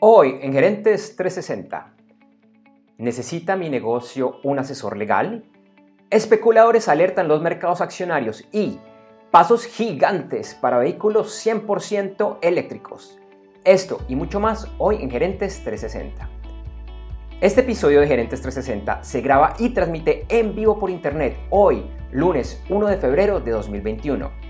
Hoy en Gerentes 360. ¿Necesita mi negocio un asesor legal? Especuladores alertan los mercados accionarios y pasos gigantes para vehículos 100% eléctricos. Esto y mucho más hoy en Gerentes 360. Este episodio de Gerentes 360 se graba y transmite en vivo por internet hoy, lunes 1 de febrero de 2021.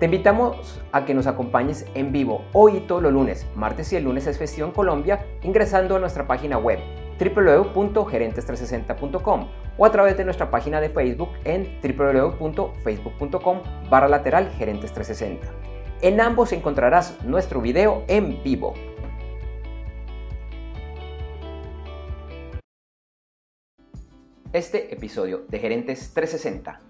Te invitamos a que nos acompañes en vivo hoy y todos los lunes, martes y el lunes es festivo Colombia, ingresando a nuestra página web www.gerentes360.com o a través de nuestra página de Facebook en www.facebook.com barra lateral gerentes 360. En ambos encontrarás nuestro video en vivo. Este episodio de Gerentes 360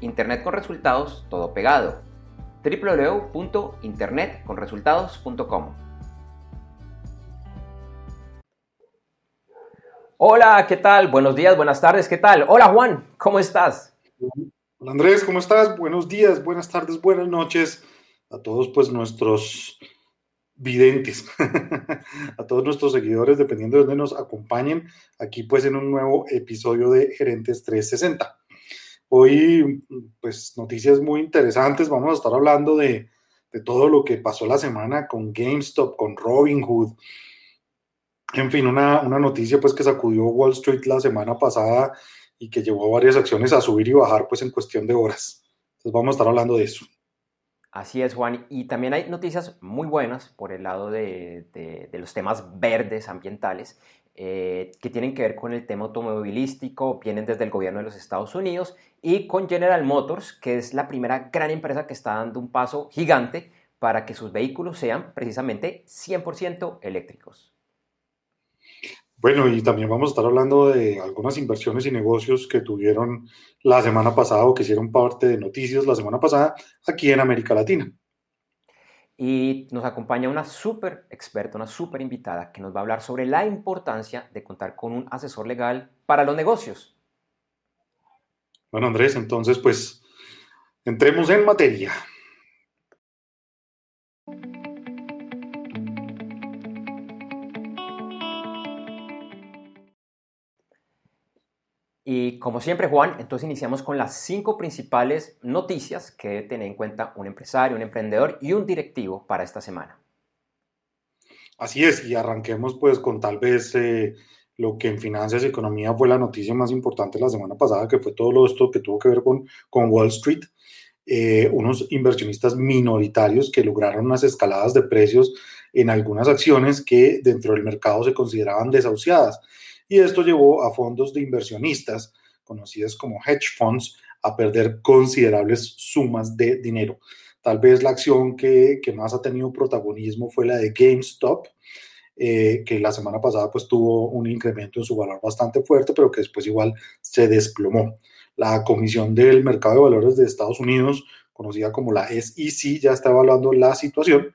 Internet con resultados, todo pegado. www.internetconresultados.com. Hola, ¿qué tal? Buenos días, buenas tardes, ¿qué tal? Hola Juan, ¿cómo estás? Hola Andrés, ¿cómo estás? Buenos días, buenas tardes, buenas noches a todos pues nuestros videntes, a todos nuestros seguidores, dependiendo de dónde nos acompañen, aquí pues en un nuevo episodio de Gerentes 360. Hoy, pues noticias muy interesantes, vamos a estar hablando de, de todo lo que pasó la semana con GameStop, con Robinhood, en fin, una, una noticia pues que sacudió Wall Street la semana pasada y que llevó varias acciones a subir y bajar pues en cuestión de horas. Entonces vamos a estar hablando de eso. Así es, Juan. Y también hay noticias muy buenas por el lado de, los temas verdes ambientales eh, que tienen que ver con el tema automovilístico, vienen desde el gobierno de los Estados Unidos y con General Motors, que es la primera gran empresa que está dando un paso gigante para que sus vehículos sean precisamente 100% eléctricos. Bueno, y también vamos a estar hablando de algunas inversiones y negocios que tuvieron la semana pasada o que hicieron parte de noticias la semana pasada aquí en América Latina. Y nos acompaña una súper experta, una súper invitada que nos va a hablar sobre la importancia de contar con un asesor legal para los negocios. Bueno, Andrés, entonces pues entremos en materia. Y como siempre, Juan, entonces iniciamos con las cinco principales noticias que debe tener en cuenta un empresario, un emprendedor y un directivo para esta semana. Así es, y arranquemos pues con tal vez eh, lo que en finanzas y economía fue la noticia más importante la semana pasada, que fue todo esto que tuvo que ver con, con Wall Street. Eh, unos inversionistas minoritarios que lograron unas escaladas de precios en algunas acciones que dentro del mercado se consideraban desahuciadas y esto llevó a fondos de inversionistas, conocidos como hedge funds, a perder considerables sumas de dinero. Tal vez la acción que, más ha tenido protagonismo fue la de GameStop, eh, que la semana pasada pues tuvo un incremento en su valor bastante fuerte, pero que después igual se desplomó. La Comisión del Mercado de Valores de Estados Unidos, conocida como la SEC, ya está evaluando la situación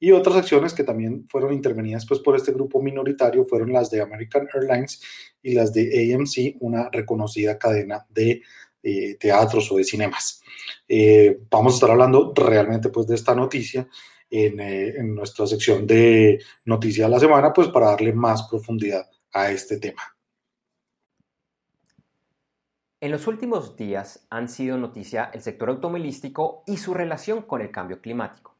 y otras acciones que también fueron intervenidas pues, por este grupo minoritario fueron las de American Airlines y las de AMC, una reconocida cadena de eh, teatros o de cinemas. Eh, vamos a estar hablando realmente pues, de esta noticia en, eh, en nuestra sección de Noticias de la Semana, pues para darle más profundidad a este tema. En los últimos días han sido noticia el sector automovilístico y su relación con el cambio climático.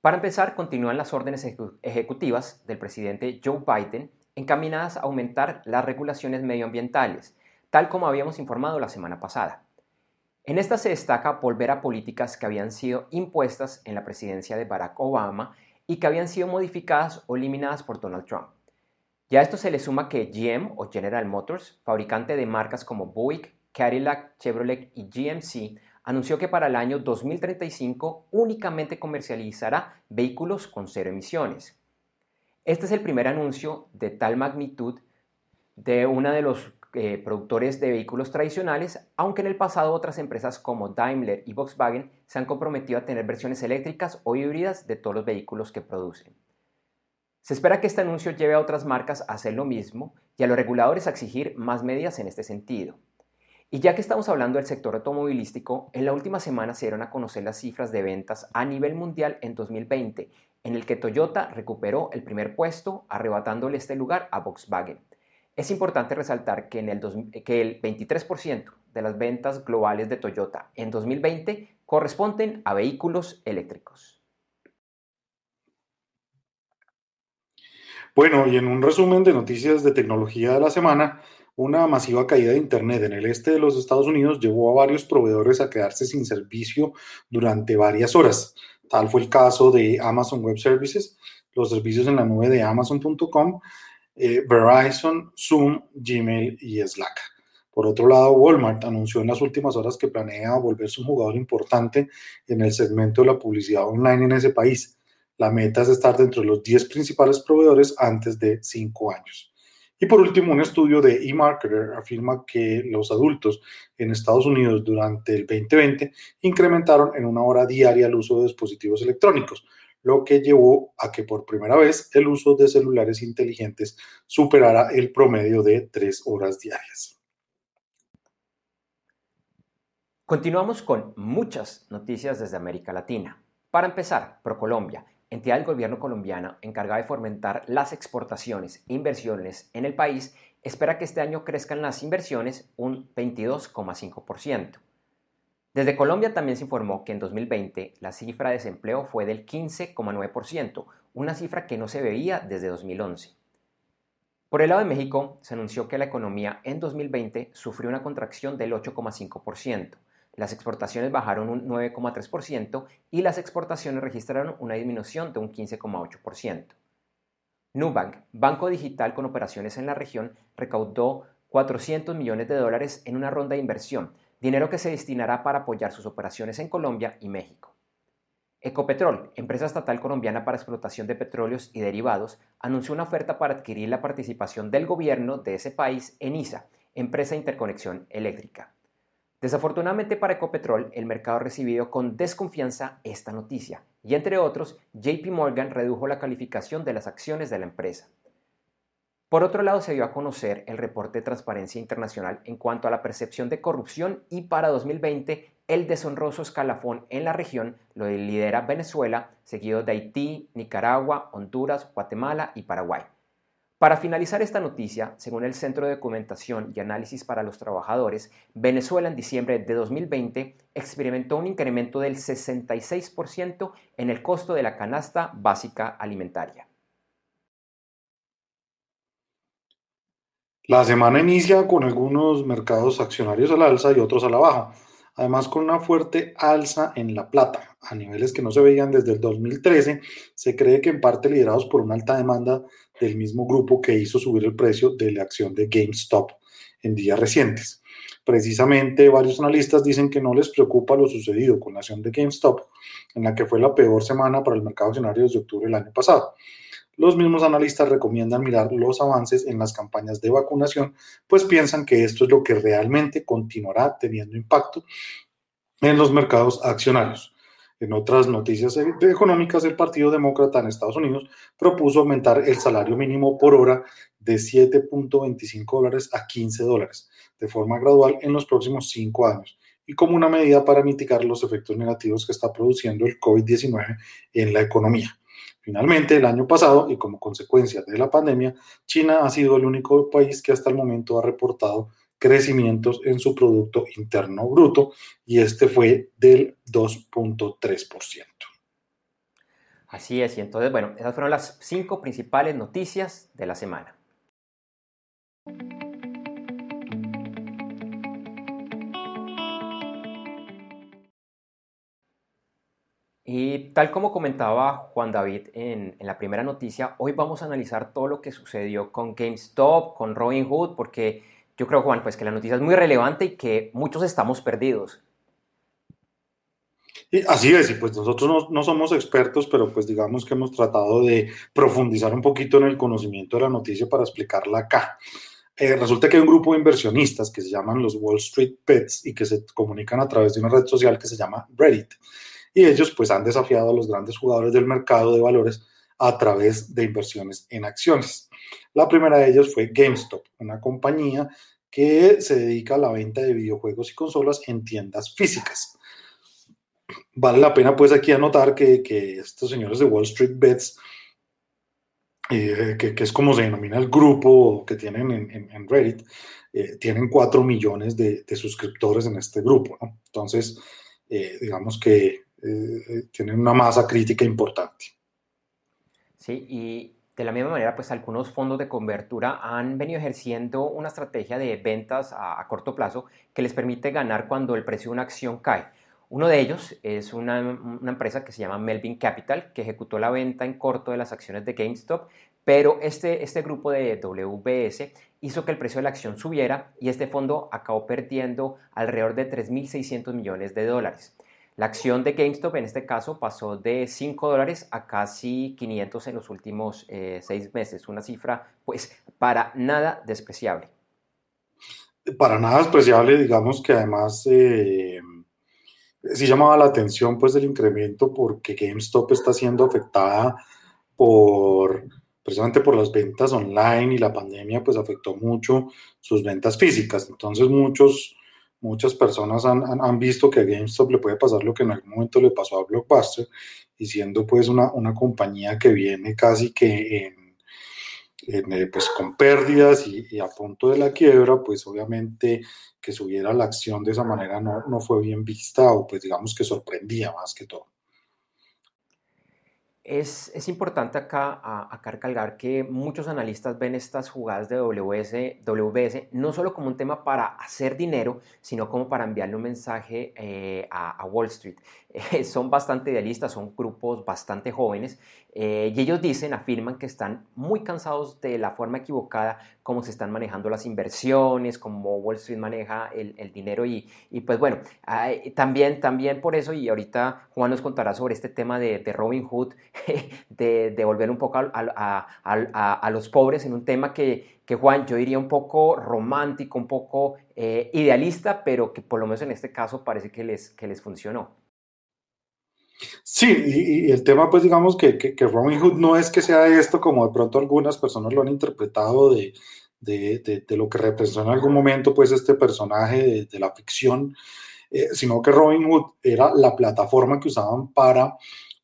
Para empezar, continúan las órdenes ejecutivas del presidente Joe Biden encaminadas a aumentar las regulaciones medioambientales, tal como habíamos informado la semana pasada. En esta se destaca volver a políticas que habían sido impuestas en la presidencia de Barack Obama y que habían sido modificadas o eliminadas por Donald Trump. Ya a esto se le suma que GM o General Motors, fabricante de marcas como Buick, Cadillac, Chevrolet y GMC, anunció que para el año 2035 únicamente comercializará vehículos con cero emisiones. Este es el primer anuncio de tal magnitud de uno de los eh, productores de vehículos tradicionales, aunque en el pasado otras empresas como Daimler y Volkswagen se han comprometido a tener versiones eléctricas o híbridas de todos los vehículos que producen. Se espera que este anuncio lleve a otras marcas a hacer lo mismo y a los reguladores a exigir más medidas en este sentido. Y ya que estamos hablando del sector automovilístico, en la última semana se dieron a conocer las cifras de ventas a nivel mundial en 2020, en el que Toyota recuperó el primer puesto, arrebatándole este lugar a Volkswagen. Es importante resaltar que, que el 23% de las ventas globales de Toyota en 2020 corresponden a vehículos eléctricos. Bueno, y en un resumen de noticias de tecnología de la semana, una masiva caída de Internet en el este de los Estados Unidos llevó a varios proveedores a quedarse sin servicio durante varias horas. Tal fue el caso de Amazon Web Services, los servicios en la nube de amazon.com, eh, Verizon, Zoom, Gmail y Slack. Por otro lado, Walmart anunció en las últimas horas que planea volverse un jugador importante en el segmento de la publicidad online en ese país. La meta es estar dentro de los 10 principales proveedores antes de 5 años. Y por último, un estudio de eMarketer afirma que los adultos en Estados Unidos durante el 2020 incrementaron en una hora diaria el uso de dispositivos electrónicos, lo que llevó a que por primera vez el uso de celulares inteligentes superara el promedio de tres horas diarias. Continuamos con muchas noticias desde América Latina. Para empezar, ProColombia entidad del gobierno colombiano encargada de fomentar las exportaciones e inversiones en el país, espera que este año crezcan las inversiones un 22,5%. Desde Colombia también se informó que en 2020 la cifra de desempleo fue del 15,9%, una cifra que no se veía desde 2011. Por el lado de México, se anunció que la economía en 2020 sufrió una contracción del 8,5%, las exportaciones bajaron un 9,3% y las exportaciones registraron una disminución de un 15,8%. Nubank, banco digital con operaciones en la región, recaudó 400 millones de dólares en una ronda de inversión, dinero que se destinará para apoyar sus operaciones en Colombia y México. Ecopetrol, empresa estatal colombiana para explotación de petróleos y derivados, anunció una oferta para adquirir la participación del gobierno de ese país en ISA, empresa de interconexión eléctrica. Desafortunadamente para Ecopetrol, el mercado ha recibido con desconfianza esta noticia y entre otros, JP Morgan redujo la calificación de las acciones de la empresa. Por otro lado, se dio a conocer el reporte de Transparencia Internacional en cuanto a la percepción de corrupción y para 2020 el deshonroso escalafón en la región lo lidera Venezuela, seguido de Haití, Nicaragua, Honduras, Guatemala y Paraguay. Para finalizar esta noticia, según el Centro de Documentación y Análisis para los Trabajadores, Venezuela en diciembre de 2020 experimentó un incremento del 66% en el costo de la canasta básica alimentaria. La semana inicia con algunos mercados accionarios al alza y otros a la baja, además con una fuerte alza en la plata, a niveles que no se veían desde el 2013, se cree que en parte liderados por una alta demanda del mismo grupo que hizo subir el precio de la acción de GameStop en días recientes. Precisamente varios analistas dicen que no les preocupa lo sucedido con la acción de GameStop, en la que fue la peor semana para el mercado accionario desde octubre del año pasado. Los mismos analistas recomiendan mirar los avances en las campañas de vacunación, pues piensan que esto es lo que realmente continuará teniendo impacto en los mercados accionarios. En otras noticias económicas, el Partido Demócrata en Estados Unidos propuso aumentar el salario mínimo por hora de 7.25 dólares a 15 dólares de forma gradual en los próximos cinco años y como una medida para mitigar los efectos negativos que está produciendo el COVID-19 en la economía. Finalmente, el año pasado y como consecuencia de la pandemia, China ha sido el único país que hasta el momento ha reportado crecimientos en su Producto Interno Bruto y este fue del 2.3%. Así es, y entonces, bueno, esas fueron las cinco principales noticias de la semana. Y tal como comentaba Juan David en, la primera noticia, hoy vamos a analizar todo lo que sucedió con GameStop, con Robinhood, porque yo creo, Juan, pues que la noticia es muy relevante y que muchos estamos perdidos. así es, y pues nosotros no, somos expertos, pero pues digamos que hemos tratado de profundizar un poquito en el conocimiento de la noticia para explicarla acá. Eh, resulta que hay un grupo de inversionistas que se llaman los Wall Street Pets y que se comunican a través de una red social que se llama Reddit. Y ellos pues han desafiado a los grandes jugadores del mercado de valores a través de inversiones en acciones. La primera de ellos fue GameStop, una compañía que se dedica a la venta de videojuegos y consolas en tiendas físicas. Vale la pena pues aquí anotar que, estos señores de Wall Street Bets, eh, que, es como se denomina el grupo que tienen en, Reddit, eh, tienen 4 millones de, suscriptores en este grupo. Entonces, eh, digamos que tienen una masa crítica importante. Y de la misma manera, pues algunos fondos de cobertura han venido ejerciendo una estrategia de ventas a, corto plazo que les permite ganar cuando el precio de una acción cae. Uno de ellos es una, empresa que se llama Melvin Capital, que ejecutó la venta en corto de las acciones de GameStop, pero este, este grupo de WBS hizo que el precio de la acción subiera y este fondo acabó perdiendo alrededor de 3.600 millones de dólares. La acción de GameStop en este caso pasó de 5 dólares a casi 500 en los últimos eh, seis meses, una cifra pues para nada despreciable. Para nada despreciable, digamos que además eh, sí llamaba la atención pues del incremento porque GameStop está siendo afectada por precisamente por las ventas online y la pandemia pues afectó mucho sus ventas físicas. Entonces muchos muchas personas han, han, visto que a GameStop le puede pasar lo que en algún momento le pasó a Blockbuster, y siendo pues una, una compañía que viene casi que en, eh, pues con pérdidas y, a punto de la quiebra, pues obviamente que subiera la acción de esa manera no, no fue bien vista o pues digamos que sorprendía más que todo. Es, importante acá, acá recalcar que muchos analistas ven estas jugadas de WS, WBS no solo como un tema para hacer dinero, sino como para enviarle un mensaje eh, a, Wall Street. son bastante idealistas, son grupos bastante jóvenes eh, y ellos dicen, afirman que están muy cansados de la forma equivocada cómo se están manejando las inversiones, cómo Wall Street maneja el, el dinero y, y, pues bueno, también, también por eso y ahorita Juan nos contará sobre este tema de, de Robin Hood, de devolver un poco a, a, a, los pobres en un tema que, que, Juan, yo diría un poco romántico, un poco eh, idealista, pero que por lo menos en este caso parece que les, que les funcionó. Sí, y, el tema, pues digamos que, que, Robin Hood no es que sea esto como de pronto algunas personas lo han interpretado de, de, de, lo que representó en algún momento pues este personaje de, la ficción, eh, sino que Robin Hood era la plataforma que usaban para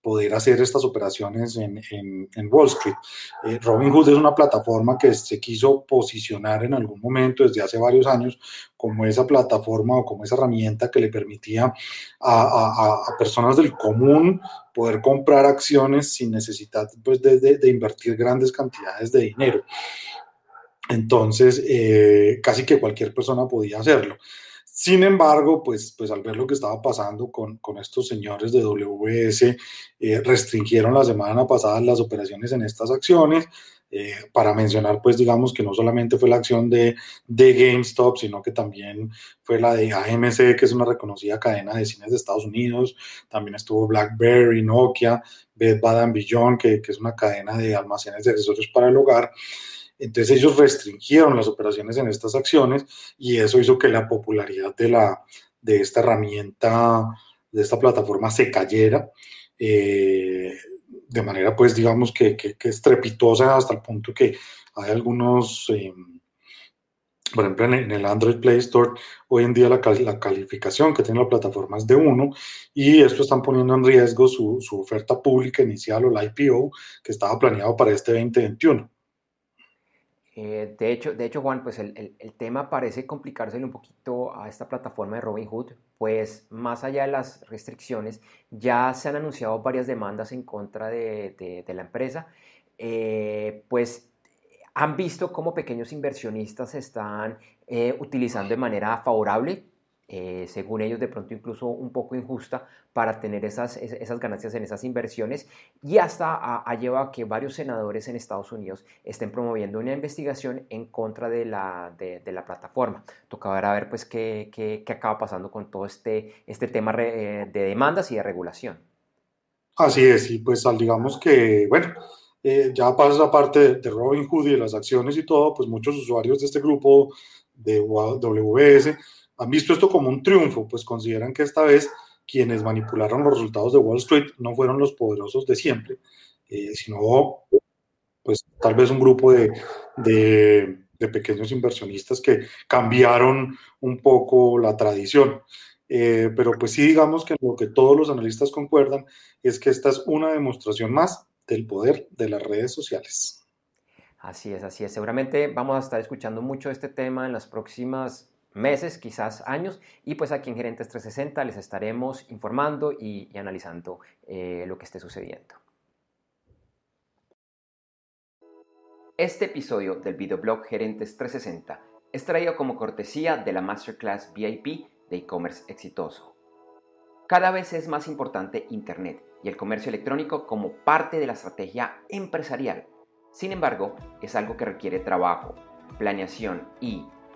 poder hacer estas operaciones en, en, Wall Street. Eh, Robinhood es una plataforma que se quiso posicionar en algún momento desde hace varios años como esa plataforma o como esa herramienta que le permitía a, a, personas del común poder comprar acciones sin necesidad pues, de, de, invertir grandes cantidades de dinero. Entonces, eh, casi que cualquier persona podía hacerlo. Sin embargo, pues, pues al ver lo que estaba pasando con, con estos señores de WS, eh, restringieron la semana pasada las operaciones en estas acciones. Eh, para mencionar, pues digamos que no solamente fue la acción de, de GameStop, sino que también fue la de AMC, que es una reconocida cadena de cines de Estados Unidos. También estuvo BlackBerry, Nokia, Bed Bath Beyond, que, que es una cadena de almacenes de accesorios para el hogar. Entonces ellos restringieron las operaciones en estas acciones y eso hizo que la popularidad de, la, de esta herramienta, de esta plataforma se cayera. Eh, de manera, pues, digamos que, que, estrepitosa hasta el punto que hay algunos, eh, por ejemplo, en, el Android Play Store, hoy en día la, la, calificación que tiene la plataforma es de 1 y esto están poniendo en riesgo su, su oferta pública inicial o la IPO que estaba planeado para este 2021. Eh, de, hecho, de hecho, Juan, pues el, el, tema parece complicársele un poquito a esta plataforma de Robinhood, pues más allá de las restricciones, ya se han anunciado varias demandas en contra de, de, la empresa, eh, pues han visto cómo pequeños inversionistas están eh, utilizando de manera favorable eh, según ellos de pronto incluso un poco injusta para tener esas, esas ganancias en esas inversiones y hasta ha, llevado a que varios senadores en Estados Unidos estén promoviendo una investigación en contra de la, de, la plataforma. Toca ver pues qué, qué, qué, acaba pasando con todo este, este tema eh, de demandas y de regulación. Así es, y pues digamos que, bueno, eh, ya pasa aparte de Robin Hood y de las acciones y todo, pues muchos usuarios de este grupo de WS han visto esto como un triunfo, pues consideran que esta vez quienes manipularon los resultados de Wall Street no fueron los poderosos de siempre, eh, sino pues tal vez un grupo de, de, pequeños inversionistas que cambiaron un poco la tradición. Eh, pero pues sí digamos que lo que todos los analistas concuerdan es que esta es una demostración más del poder de las redes sociales. Así es, así es. Seguramente vamos a estar escuchando mucho este tema en las próximas meses, quizás años, y pues aquí en Gerentes 360 les estaremos informando y, analizando eh, lo que esté sucediendo. Este episodio del videoblog Gerentes 360 es traído como cortesía de la Masterclass VIP de e-commerce exitoso. Cada vez es más importante Internet y el comercio electrónico como parte de la estrategia empresarial. Sin embargo, es algo que requiere trabajo, planeación y,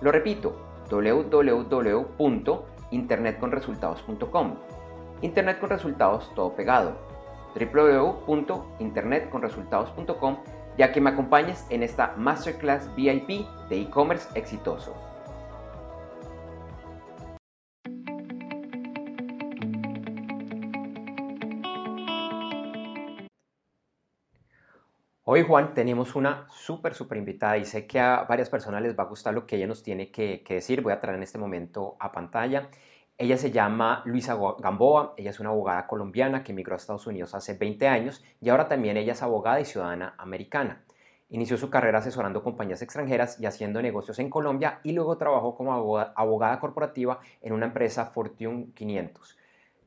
lo repito, www.internetconresultados.com. Internet con resultados todo pegado. www.internetconresultados.com ya que me acompañes en esta Masterclass VIP de e-commerce exitoso. Hoy, Juan, tenemos una súper, súper invitada y sé que a varias personas les va a gustar lo que ella nos tiene que, decir. Voy a traer en este momento a pantalla. Ella se llama Luisa Gamboa, ella es una abogada colombiana que emigró a Estados Unidos hace 20 años y ahora también ella es abogada y ciudadana americana. Inició su carrera asesorando compañías extranjeras y haciendo negocios en Colombia y luego trabajó como abogada corporativa en una empresa Fortune 500.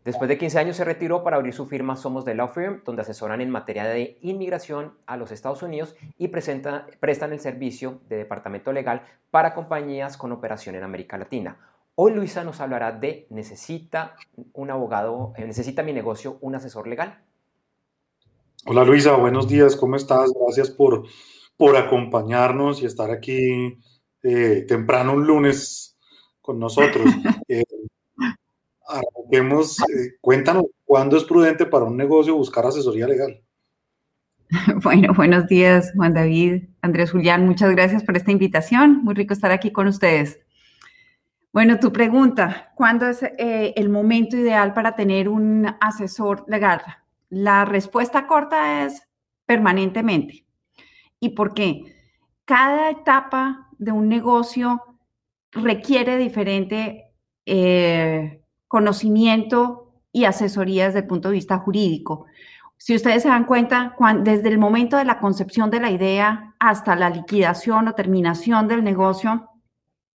Después de 15 años se retiró para abrir su firma Somos de Law Firm, donde asesoran en materia de inmigración a los Estados Unidos y presenta, prestan el servicio de departamento legal para compañías con operación en América Latina. Hoy Luisa nos hablará de necesita un abogado, eh, necesita mi negocio un asesor legal. Hola Luisa, buenos días, ¿cómo estás? Gracias por, por acompañarnos y estar aquí eh, temprano un lunes con nosotros. Eh, arranquemos, eh, cuéntanos, ¿cuándo es prudente para un negocio buscar asesoría legal? Bueno, buenos días, Juan David, Andrés Julián, muchas gracias por esta invitación. Muy rico estar aquí con ustedes. Bueno, tu pregunta, ¿cuándo es eh, el momento ideal para tener un asesor legal? La respuesta corta es permanentemente. ¿Y por qué? Cada etapa de un negocio requiere diferente eh, conocimiento y asesoría desde el punto de vista jurídico. Si ustedes se dan cuenta, desde el momento de la concepción de la idea hasta la liquidación o terminación del negocio,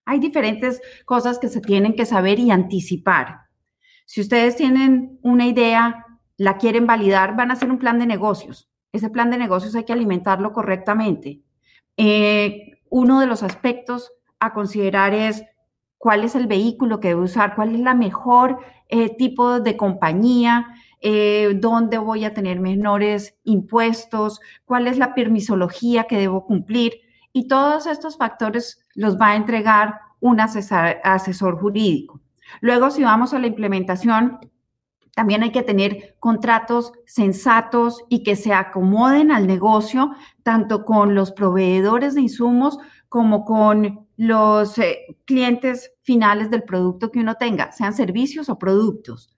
hay diferentes cosas que se tienen que saber y anticipar. Si ustedes tienen una idea, la quieren validar, van a hacer un plan de negocios. Ese plan de negocios hay que alimentarlo correctamente. Eh, uno de los aspectos a considerar es cuál es el vehículo que debo usar, cuál es la mejor eh, tipo de compañía, eh, dónde voy a tener menores impuestos, cuál es la permisología que debo cumplir. Y todos estos factores los va a entregar un asesor, asesor jurídico. Luego, si vamos a la implementación, también hay que tener contratos sensatos y que se acomoden al negocio, tanto con los proveedores de insumos como con los eh, clientes finales del producto que uno tenga, sean servicios o productos.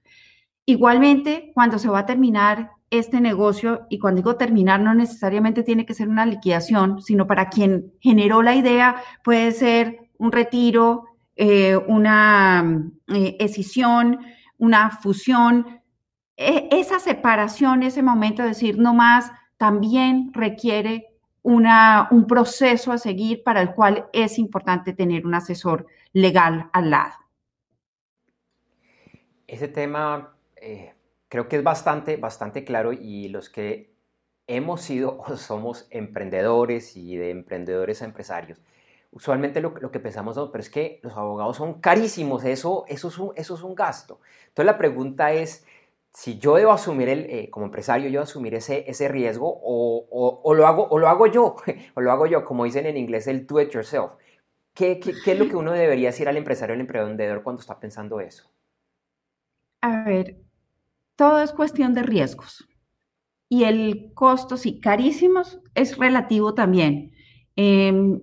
Igualmente, cuando se va a terminar este negocio, y cuando digo terminar, no necesariamente tiene que ser una liquidación, sino para quien generó la idea, puede ser un retiro, eh, una eh, escisión, una fusión. E, esa separación, ese momento de decir no más, también requiere una, un proceso a seguir para el cual es importante tener un asesor legal al lado. Ese tema eh, creo que es bastante, bastante claro y los que hemos sido o somos emprendedores y de emprendedores a empresarios, usualmente lo, que pensamos, pero es que los abogados son carísimos, eso, eso, es, un, eso es un gasto. Entonces la pregunta es, si yo debo asumir, el, eh, como empresario, yo asumir ese, ese riesgo o, o, lo hago, o lo hago yo, o lo hago yo, como dicen en inglés, el do it yourself. ¿Qué, qué, es lo que uno debería decir al empresario al emprendedor cuando está pensando eso? A ver, todo es cuestión de riesgos. Y el costo, sí, carísimos, es relativo también. Em,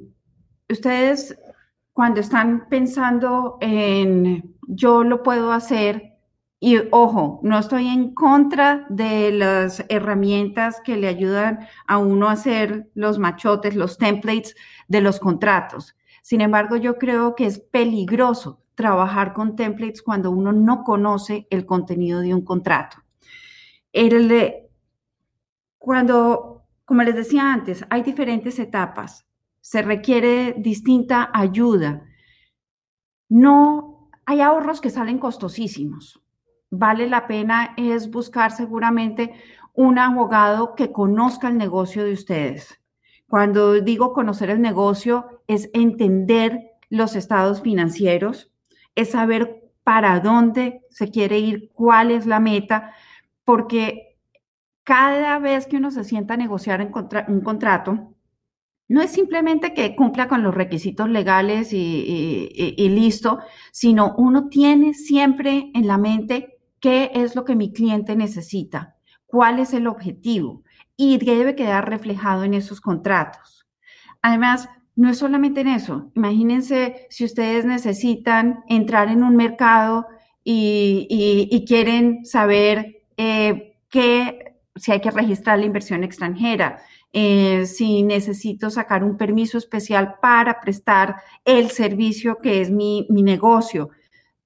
ustedes, cuando están pensando en yo lo puedo hacer, y ojo, no estoy en contra de las herramientas que le ayudan a uno a hacer los machotes, los templates de los contratos. Sin embargo, yo creo que es peligroso trabajar con templates cuando uno no conoce el contenido de un contrato. Cuando, como les decía antes, hay diferentes etapas, se requiere distinta ayuda. No hay ahorros que salen costosísimos. Vale la pena es buscar seguramente un abogado que conozca el negocio de ustedes. Cuando digo conocer el negocio, es entender los estados financieros, es saber para dónde se quiere ir, cuál es la meta, porque cada vez que uno se sienta a negociar un contrato, no es simplemente que cumpla con los requisitos legales y, y, listo, sino uno tiene siempre en la mente qué es lo que mi cliente necesita, cuál es el objetivo y debe quedar reflejado en esos contratos. Además, no es solamente en eso. Imagínense si ustedes necesitan entrar en un mercado y, quieren saber eh, si hay que registrar la inversión extranjera, eh, si necesito sacar un permiso especial para prestar el servicio que es mi, negocio.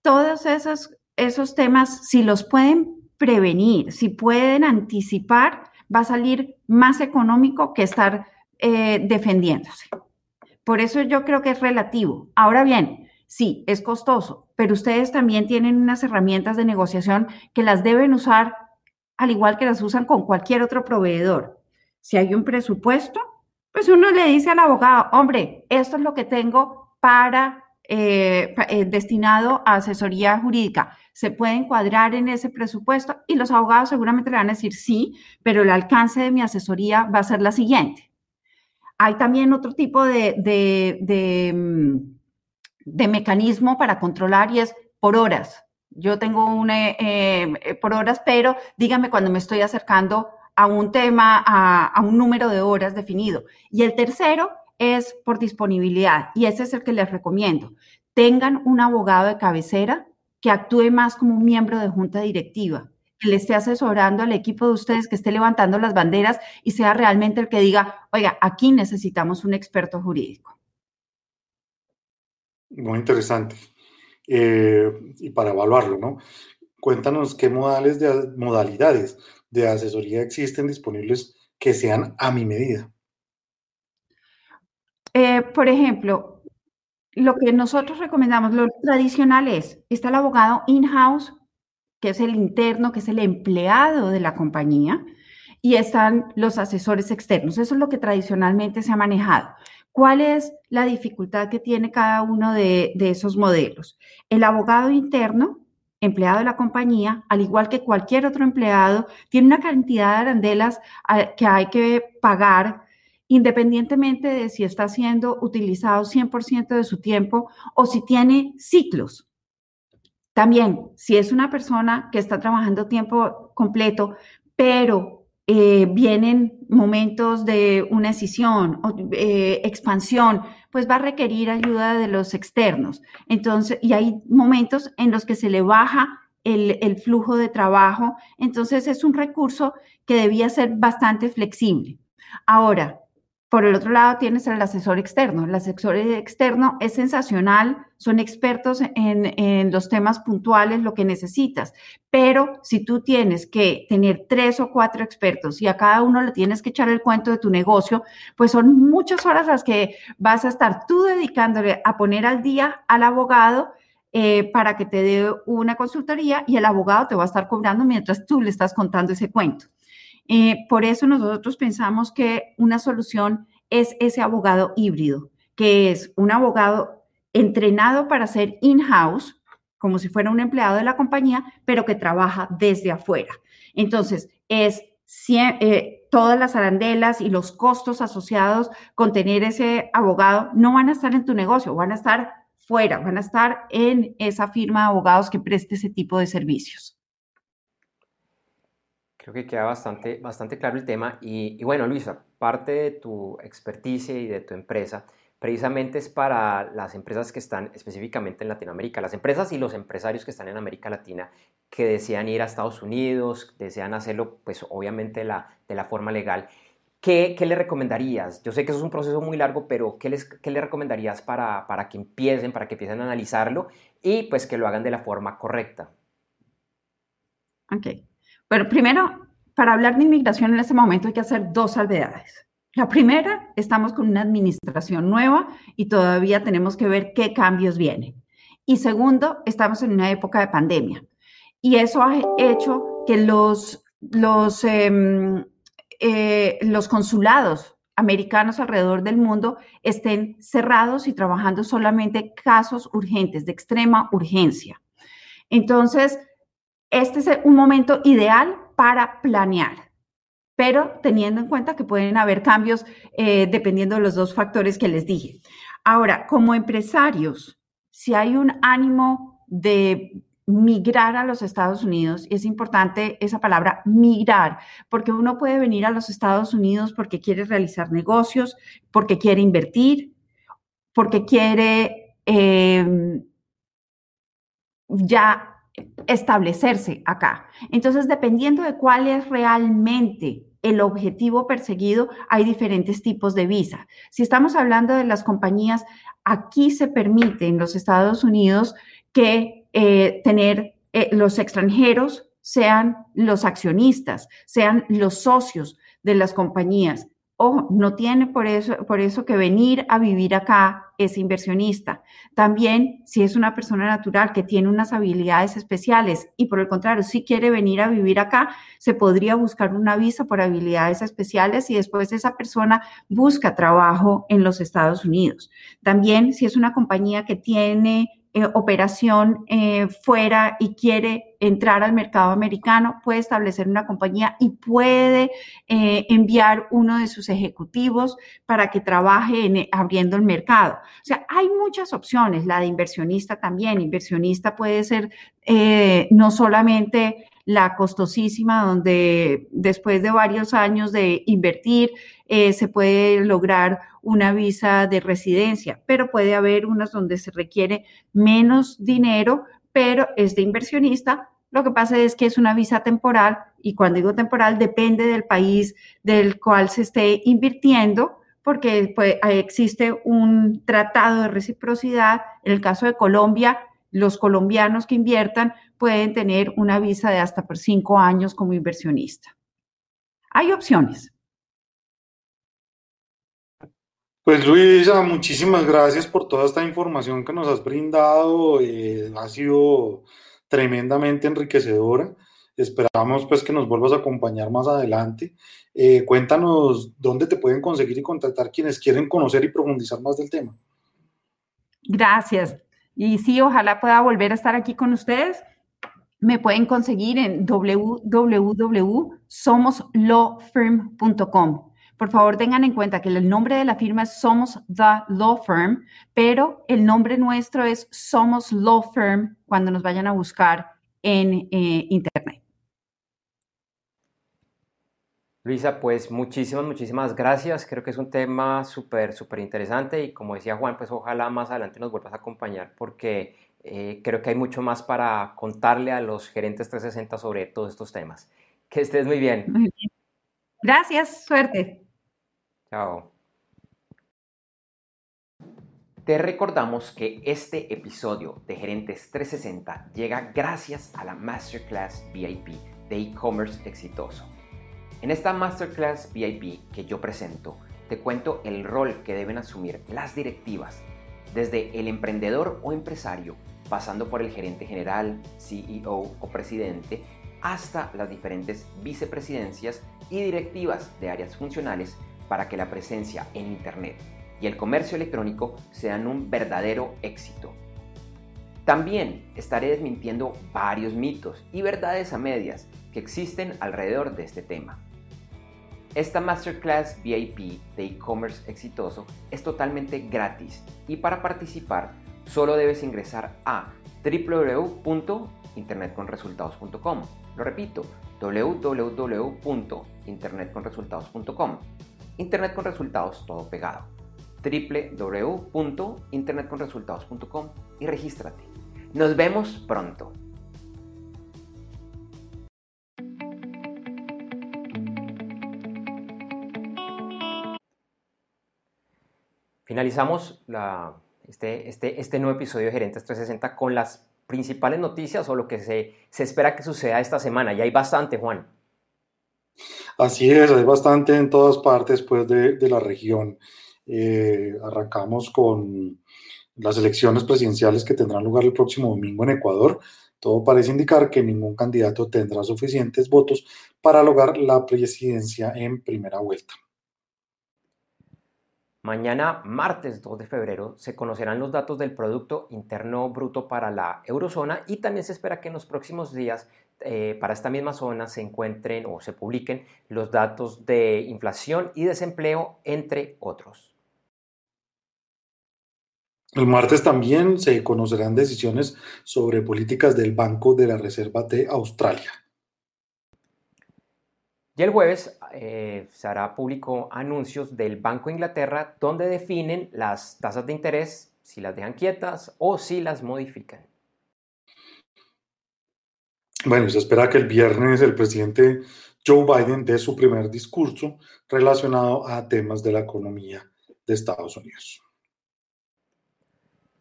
Todos esos, esos temas, si los pueden prevenir, si pueden anticipar, va a salir más económico que estar eh, defendiéndose. Por eso yo creo que es relativo. Ahora bien, sí, es costoso, pero ustedes también tienen unas herramientas de negociación que las deben usar al igual que las usan con cualquier otro proveedor. Si hay un presupuesto, pues uno le dice al abogado, hombre, esto es lo que tengo para eh, eh, destinado a asesoría jurídica. ¿Se puede encuadrar en ese presupuesto? Y los abogados seguramente le van a decir sí, pero el alcance de mi asesoría va a ser la siguiente. Hay también otro tipo de, de, mm, mecanismo para controlar y es por horas. Yo tengo una eh, por horas, pero dígame cuando me estoy acercando a un tema, a, un número de horas definido. Y el tercero es por disponibilidad, y ese es el que les recomiendo. Tengan un abogado de cabecera que actúe más como un miembro de junta directiva que le esté asesorando al equipo de ustedes, que esté levantando las banderas y sea realmente el que diga, oiga, aquí necesitamos un experto jurídico. Muy interesante. Eh, y para evaluarlo, ¿no? Cuéntanos qué modales de, modalidades de asesoría existen disponibles que sean a mi medida. Eh, por ejemplo, lo que nosotros recomendamos, lo tradicional es, está el abogado in-house que es el interno, que es el empleado de la compañía, y están los asesores externos. Eso es lo que tradicionalmente se ha manejado. ¿Cuál es la dificultad que tiene cada uno de, esos modelos? El abogado interno, empleado de la compañía, al igual que cualquier otro empleado, tiene una cantidad de arandelas ah, que hay que pagar independientemente de si está siendo utilizado 100% de su tiempo o si tiene ciclos. También, si es una persona que está trabajando tiempo completo, pero eh, vienen momentos de una escisión o eh, expansión, pues va a requerir ayuda de los externos. Entonces, y hay momentos en los que se le baja el flujo de trabajo. Entonces, es un recurso que debía ser bastante flexible. Ahora, Por el otro lado tienes el asesor externo. El asesor externo es sensacional, son expertos en, los temas puntuales, lo que necesitas. Pero si tú tienes que tener tres o cuatro expertos y a cada uno le tienes que echar el cuento de tu negocio, pues son muchas horas las que vas a estar tú dedicándole a poner al día al abogado eh, para que te dé una consultoría y el abogado te va a estar cobrando mientras tú le estás contando ese cuento. Eh, por eso nosotros pensamos que una solución es ese abogado híbrido, que es un abogado entrenado para ser in-house, como si fuera un empleado de la compañía, pero que trabaja desde afuera. Entonces, es eh, todas las arandelas y los costos asociados con tener ese abogado no van a estar en tu negocio, van a estar fuera, van a estar en esa firma de abogados que preste ese tipo de servicios. Creo que queda bastante, bastante claro el tema. Y, bueno, Luisa, parte de tu experticia y de tu empresa precisamente es para las empresas que están específicamente en Latinoamérica, las empresas y los empresarios que están en América Latina que desean ir a Estados Unidos, desean hacerlo pues obviamente la, de la forma legal. ¿Qué, ¿Qué, le recomendarías? Yo sé que eso es un proceso muy largo, pero ¿qué, les, qué le recomendarías para, para que empiecen, para que empiecen a analizarlo y pues que lo hagan de la forma correcta? Ok. Bueno, primero, para hablar de inmigración en este momento hay que hacer dos salvedades. La primera, estamos con una administración nueva y todavía tenemos que ver qué cambios vienen. Y segundo, estamos en una época de pandemia. Y eso ha hecho que los, los, em, eh, los consulados americanos alrededor del mundo estén cerrados y trabajando solamente casos urgentes, de extrema urgencia. Entonces, este es un momento ideal para planear, pero teniendo en cuenta que pueden haber cambios eh, dependiendo de los dos factores que les dije. Ahora, como empresarios, si hay un ánimo de migrar a los Estados Unidos, y es importante esa palabra migrar, porque uno puede venir a los Estados Unidos porque quiere realizar negocios, porque quiere invertir, porque quiere eh, ya establecerse acá. Entonces, dependiendo de cuál es realmente el objetivo perseguido, hay diferentes tipos de visa. Si estamos hablando de las compañías, aquí se permite en los Estados Unidos que eh, tener eh, los extranjeros sean los accionistas, sean los socios de las compañías. Ojo, no tiene por eso, por eso que venir a vivir acá es inversionista. También, si es una persona natural que tiene unas habilidades especiales y por el contrario, si quiere venir a vivir acá, se podría buscar una visa por habilidades especiales y después esa persona busca trabajo en los Estados Unidos. También, si es una compañía que tiene eh, operación eh, fuera y quiere entrar al mercado americano, puede establecer una compañía y puede eh, enviar uno de sus ejecutivos para que trabaje en, abriendo el mercado. O sea, hay muchas opciones, la de inversionista también. Inversionista puede ser no solamente la costosísima, donde después de varios años de invertir, eh, se puede lograr una visa de residencia, pero puede haber unas donde se requiere menos dinero, pero es de inversionista. Lo que pasa es que es una visa temporal y cuando digo temporal depende del país del cual se esté invirtiendo, porque pues, existe un tratado de reciprocidad. En el caso de Colombia, los colombianos que inviertan pueden tener una visa de hasta por cinco años como inversionista. Hay opciones. Pues Luisa, muchísimas gracias por toda esta información que nos has brindado. Eh, ha sido tremendamente enriquecedora. Esperamos pues que nos vuelvas a acompañar más adelante. Eh, cuéntanos dónde te pueden conseguir y contactar quienes quieren conocer y profundizar más del tema. Gracias. Y sí, ojalá pueda volver a estar aquí con ustedes. Me pueden conseguir en www.somoslawfirm.com. Por favor, tengan en cuenta que el nombre de la firma es Somos The Law Firm, pero el nombre nuestro es Somos Law Firm cuando nos vayan a buscar en eh, Internet. Luisa, pues muchísimas, muchísimas gracias. Creo que es un tema súper, súper interesante y como decía Juan, pues ojalá más adelante nos vuelvas a acompañar porque eh, creo que hay mucho más para contarle a los gerentes 360 sobre todos estos temas. Que estés muy bien. Muy bien. Gracias, suerte. Chao. Te recordamos que este episodio de Gerentes 360 llega gracias a la Masterclass VIP de e-commerce exitoso. En esta Masterclass VIP que yo presento, te cuento el rol que deben asumir las directivas, desde el emprendedor o empresario, pasando por el gerente general, CEO o presidente, hasta las diferentes vicepresidencias y directivas de áreas funcionales para que la presencia en Internet y el comercio electrónico sean un verdadero éxito. También estaré desmintiendo varios mitos y verdades a medias que existen alrededor de este tema. Esta Masterclass VIP de e-commerce exitoso es totalmente gratis y para participar solo debes ingresar a www.internetconresultados.com. Lo repito, www.internetconresultados.com. Internet con resultados todo pegado www.internetconresultados.com y regístrate. Nos vemos pronto. Finalizamos este, este, este, nuevo episodio de Gerentes 360 con las principales noticias o lo que se, espera que suceda esta semana. Y hay bastante, Juan. Así es, hay bastante en todas partes pues, de, de la región. Eh, arrancamos con las elecciones presidenciales que tendrán lugar el próximo domingo en Ecuador. Todo parece indicar que ningún candidato tendrá suficientes votos para lograr la presidencia en primera vuelta. Mañana, martes 2 de febrero, se conocerán los datos del Producto Interno Bruto para la eurozona y también se espera que en los próximos días eh, para esta misma zona se encuentren o se publiquen los datos de inflación y desempleo, entre otros. El martes también se conocerán decisiones sobre políticas del Banco de la Reserva de Australia. Y el jueves eh, se hará público anuncios del Banco de Inglaterra donde definen las tasas de interés, si las dejan quietas o si las modifican. Bueno, se espera que el viernes el presidente Joe Biden dé su primer discurso relacionado a temas de la economía de Estados Unidos.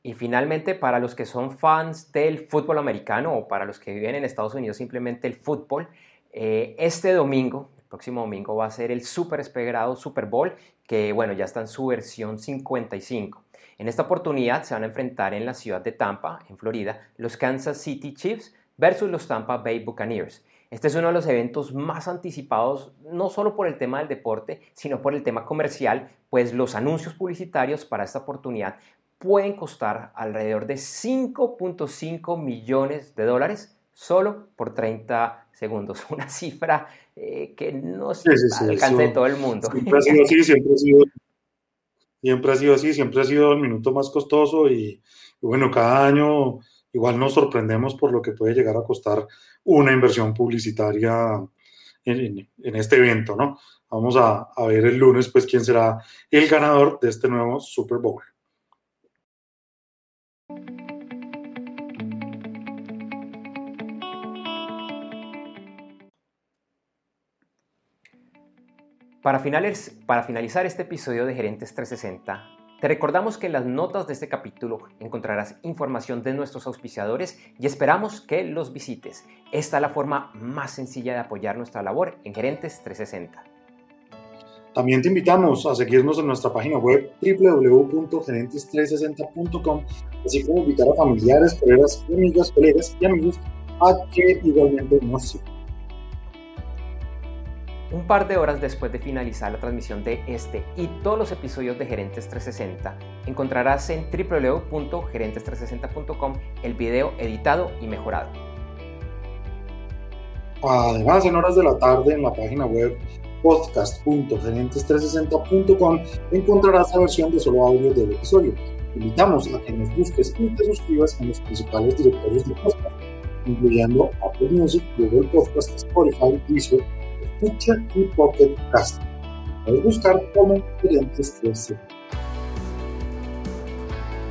Y finalmente, para los que son fans del fútbol americano o para los que viven en Estados Unidos simplemente el fútbol, eh, este domingo, el próximo domingo, va a ser el esperado Super Bowl, que bueno, ya está en su versión 55. En esta oportunidad se van a enfrentar en la ciudad de Tampa, en Florida, los Kansas City Chiefs versus los Tampa Bay Buccaneers. Este es uno de los eventos más anticipados, no solo por el tema del deporte, sino por el tema comercial, pues los anuncios publicitarios para esta oportunidad pueden costar alrededor de 5.5 millones de dólares solo por 30 segundos. Una cifra eh, que no se alcanza de todo el mundo. Siempre ha sido así, siempre ha sido, siempre ha sido así, siempre ha sido el minuto más costoso y, bueno, cada año igual nos sorprendemos por lo que puede llegar a costar una inversión publicitaria en, este evento, ¿no? Vamos a, a ver el lunes, pues, quién será el ganador de este nuevo Super Bowl. Para, para finalizar este episodio de Gerentes 360, te recordamos que en las notas de este capítulo encontrarás información de nuestros auspiciadores y esperamos que los visites. Esta es la forma más sencilla de apoyar nuestra labor en Gerentes 360. También te invitamos a seguirnos en nuestra página web www.gerentes360.com, así como invitar a familiares, colegas, amigas, colegas y amigos a que igualmente nos sigan. Un par de horas después de finalizar la transmisión de este y todos los episodios de Gerentes 360, encontrarás en www.gerentes360.com el video editado y mejorado. Además, en horas de la tarde en la página web podcast.gerentes360.com encontrarás la versión de solo audio del episodio. Te invitamos a que nos busques y te suscribas en los principales directorios de podcast, incluyendo Apple Music, Google Podcast, Spotify, Deezer, Escucha y Pocket Cast. Puedes buscar como Gerentes 360.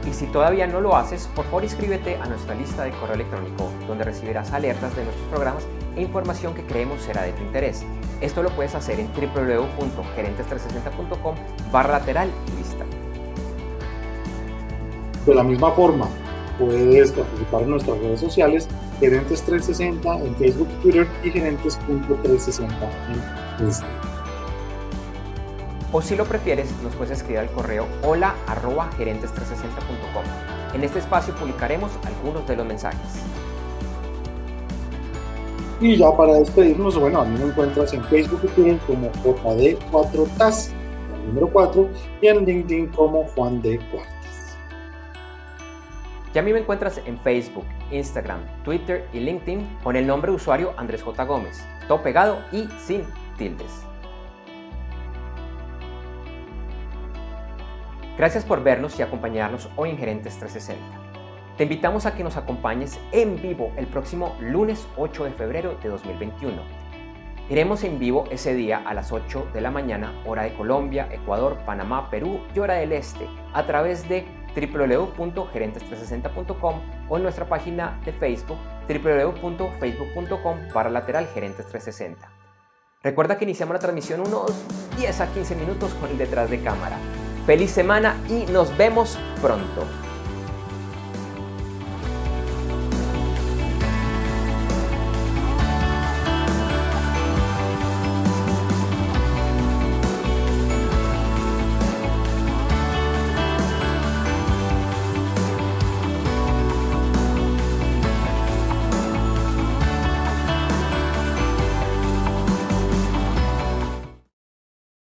Y si todavía no lo haces, por favor inscríbete a nuestra lista de correo electrónico, donde recibirás alertas de nuestros programas e información que creemos será de tu interés. Esto lo puedes hacer en www.gerentes360.com barra lateral y lista. De la misma forma, puedes participar en nuestras redes sociales, Gerentes 360 en Facebook, Twitter y gerentes.360 en Instagram. O si lo prefieres, nos puedes escribir al correo hola gerentes360.com. En este espacio publicaremos algunos de los mensajes. Y ya para despedirnos, bueno, a mí me encuentras en Facebook y Twitter como JD4TAS, el número 4, y en LinkedIn como Juan D4. Y a mí me encuentras en Facebook, Instagram, Twitter y LinkedIn con el nombre de usuario Andrés J. Gómez, todo pegado y sin tildes. Gracias por vernos y acompañarnos hoy en Gerentes 360. Te invitamos a que nos acompañes en vivo el próximo lunes 8 de febrero de 2021. Iremos en vivo ese día a las 8 de la mañana, hora de Colombia, Ecuador, Panamá, Perú y hora del Este, a través de www.gerentes360.com o en nuestra página de Facebook www.facebook.com para lateral Gerentes 360. Recuerda que iniciamos la transmisión unos 10 a 15 minutos con el detrás de cámara. Feliz semana y nos vemos pronto.